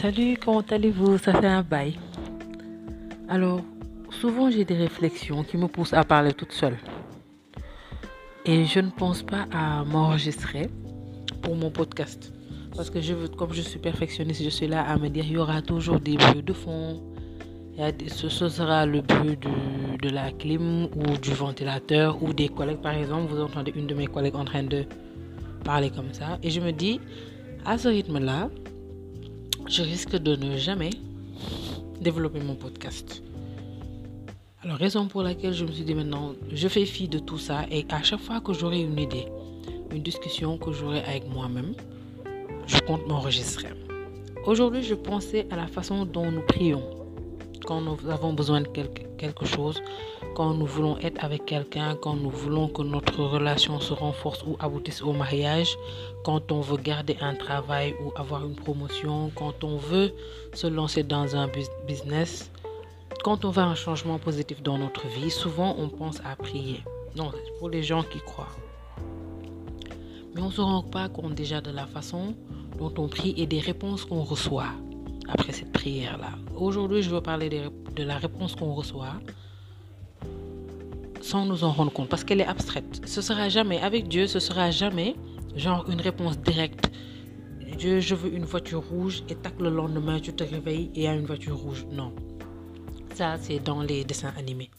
Salut, comment allez-vous? Ça fait un bail. Alors, souvent j'ai des réflexions qui me poussent à parler toute seule. Et je ne pense pas à m'enregistrer pour mon podcast. Parce que je veux, comme je suis perfectionniste, je suis là à me dire il y aura toujours des bruits de fond. ce, sera le bruit de, de la clim ou du ventilateur ou des collègues. Par exemple, vous entendez une de mes collègues en train de parler comme ça. Et je me dis, à ce rythme-là, je risque de ne jamais développer mon podcast. Alors, raison pour laquelle je me suis dit maintenant, je fais fi de tout ça et à chaque fois que j'aurai une idée, une discussion que j'aurai avec moi-même, je compte m'enregistrer. Aujourd'hui, je pensais à la façon dont nous prions quand nous avons besoin de quelque, chose, quand nous voulons être avec quelqu'un, quand nous voulons que notre relation se renforce ou aboutisse au mariage, quand on veut garder un travail ou avoir une promotion, quand on veut se lancer dans un business, quand on veut un changement positif dans notre vie, souvent on pense à prier. Non, c'est pour les gens qui croient. Mais on ne se rend pas compte déjà de la façon dont on prie et des réponses qu'on reçoit après cette prière-là. Aujourd'hui, je veux parler de, la réponse qu'on reçoit sans nous en rendre compte parce qu'elle est abstraite. Ce sera jamais, avec Dieu, ce sera jamais genre une réponse directe. Dieu, je veux une voiture rouge et tac, le lendemain, tu te réveilles et il y a une voiture rouge. Non. Ça, c'est dans les dessins animés.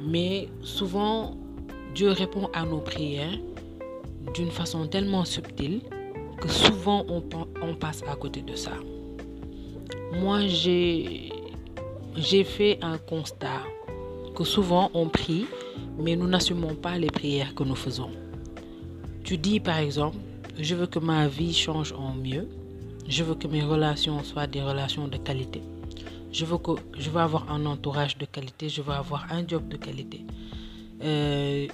Mais souvent, Dieu répond à nos prières d'une façon tellement subtile que souvent on, on passe à côté de ça. Moi, j'ai fait un constat que souvent on prie, mais nous n'assumons pas les prières que nous faisons. Tu dis par exemple, je veux que ma vie change en mieux, je veux que mes relations soient des relations de qualité, je veux, que, je veux avoir un entourage de qualité, je veux avoir un job de qualité. Euh,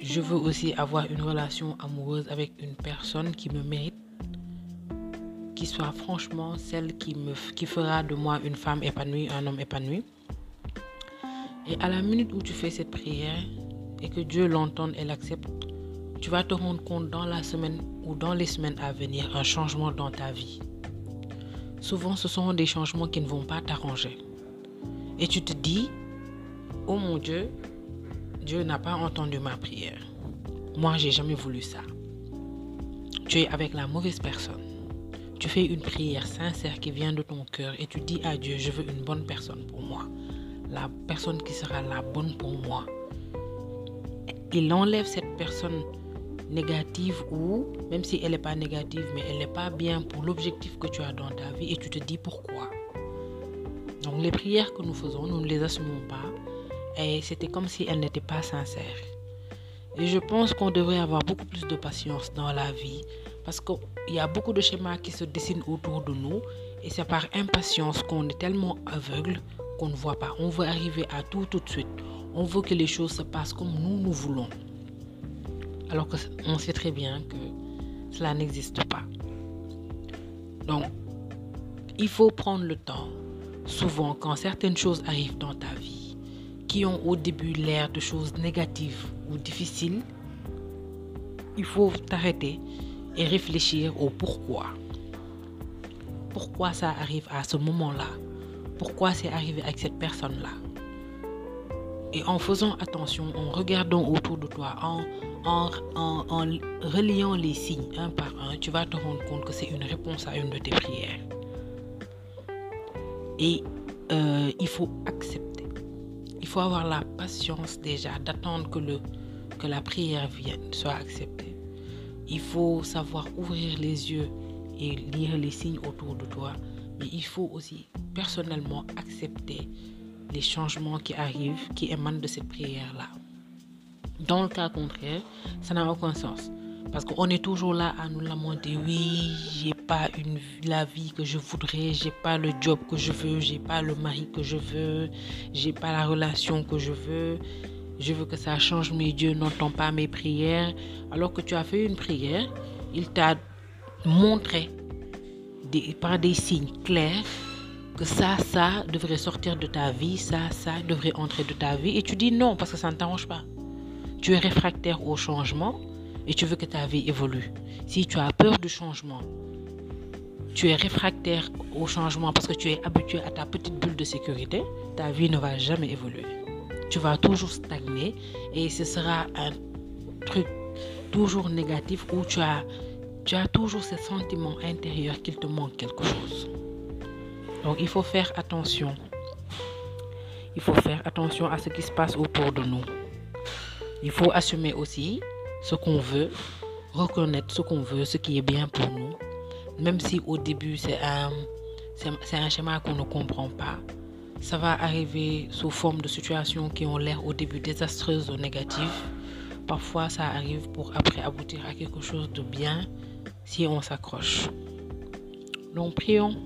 je veux aussi avoir une relation amoureuse avec une personne qui me mérite qui soit franchement celle qui, me, qui fera de moi une femme épanouie, un homme épanoui. Et à la minute où tu fais cette prière et que Dieu l'entende et l'accepte, tu vas te rendre compte dans la semaine ou dans les semaines à venir un changement dans ta vie. Souvent, ce sont des changements qui ne vont pas t'arranger. Et tu te dis, oh mon Dieu, Dieu n'a pas entendu ma prière. Moi, j'ai jamais voulu ça. Tu es avec la mauvaise personne tu fais une prière sincère qui vient de ton cœur et tu dis à Dieu, je veux une bonne personne pour moi. La personne qui sera la bonne pour moi. Il enlève cette personne négative ou même si elle n'est pas négative, mais elle n'est pas bien pour l'objectif que tu as dans ta vie et tu te dis pourquoi. Donc les prières que nous faisons, nous ne les assumons pas et c'était comme si elles n'étaient pas sincères. Et je pense qu'on devrait avoir beaucoup plus de patience dans la vie parce qu'il y a beaucoup de schémas qui se dessinent autour de nous et c'est par impatience qu'on est tellement aveugle qu'on ne voit pas. On veut arriver à tout tout de suite. On veut que les choses se passent comme nous nous voulons. Alors qu'on sait très bien que cela n'existe pas. Donc, il faut prendre le temps. Souvent, quand certaines choses arrivent dans ta vie, qui ont au début l'air de choses négatives ou difficiles, il faut t'arrêter et réfléchir au pourquoi. Pourquoi ça arrive à ce moment-là? Pourquoi c'est arrivé avec cette personne-là Et en faisant attention, en regardant autour de toi, en, en, en, reliant les signes un par un, tu vas te rendre compte que c'est une réponse à une de tes prières. Et euh, il faut accepter il faut avoir la patience déjà d'attendre que, que la prière vienne, soit acceptée. Il faut savoir ouvrir les yeux et lire les signes autour de toi. Mais il faut aussi personnellement accepter les changements qui arrivent, qui émanent de cette prière-là. Dans le cas contraire, ça n'a aucun sens. Parce qu'on est toujours là à nous lamenter. Oui, j'ai pas une, la vie que je voudrais, j'ai pas le job que je veux, j'ai pas le mari que je veux, j'ai pas la relation que je veux. Je veux que ça change, mais Dieu n'entend pas mes prières. Alors que tu as fait une prière, il t'a montré par des signes clairs que ça, ça devrait sortir de ta vie, ça, ça devrait entrer de ta vie. Et tu dis non parce que ça ne t'arrange pas. Tu es réfractaire au changement et tu veux que ta vie évolue. Si tu as peur du changement, tu es réfractaire au changement parce que tu es habitué à ta petite bulle de sécurité, ta vie ne va jamais évoluer. Tu vas toujours stagner et ce sera un truc toujours négatif où tu as, tu as toujours ce sentiment intérieur qu'il te manque quelque chose. Donc il faut faire attention. Il faut faire attention à ce qui se passe autour de nous. Il faut assumer aussi ce qu'on veut, reconnaître ce qu'on veut, ce qui est bien pour nous, même si au début c'est un, c'est un schéma qu'on ne comprend pas. Ça va arriver sous forme de situations qui ont l'air au début désastreuses ou négatives. Parfois ça arrive pour après aboutir à quelque chose de bien si on s'accroche. Donc prions.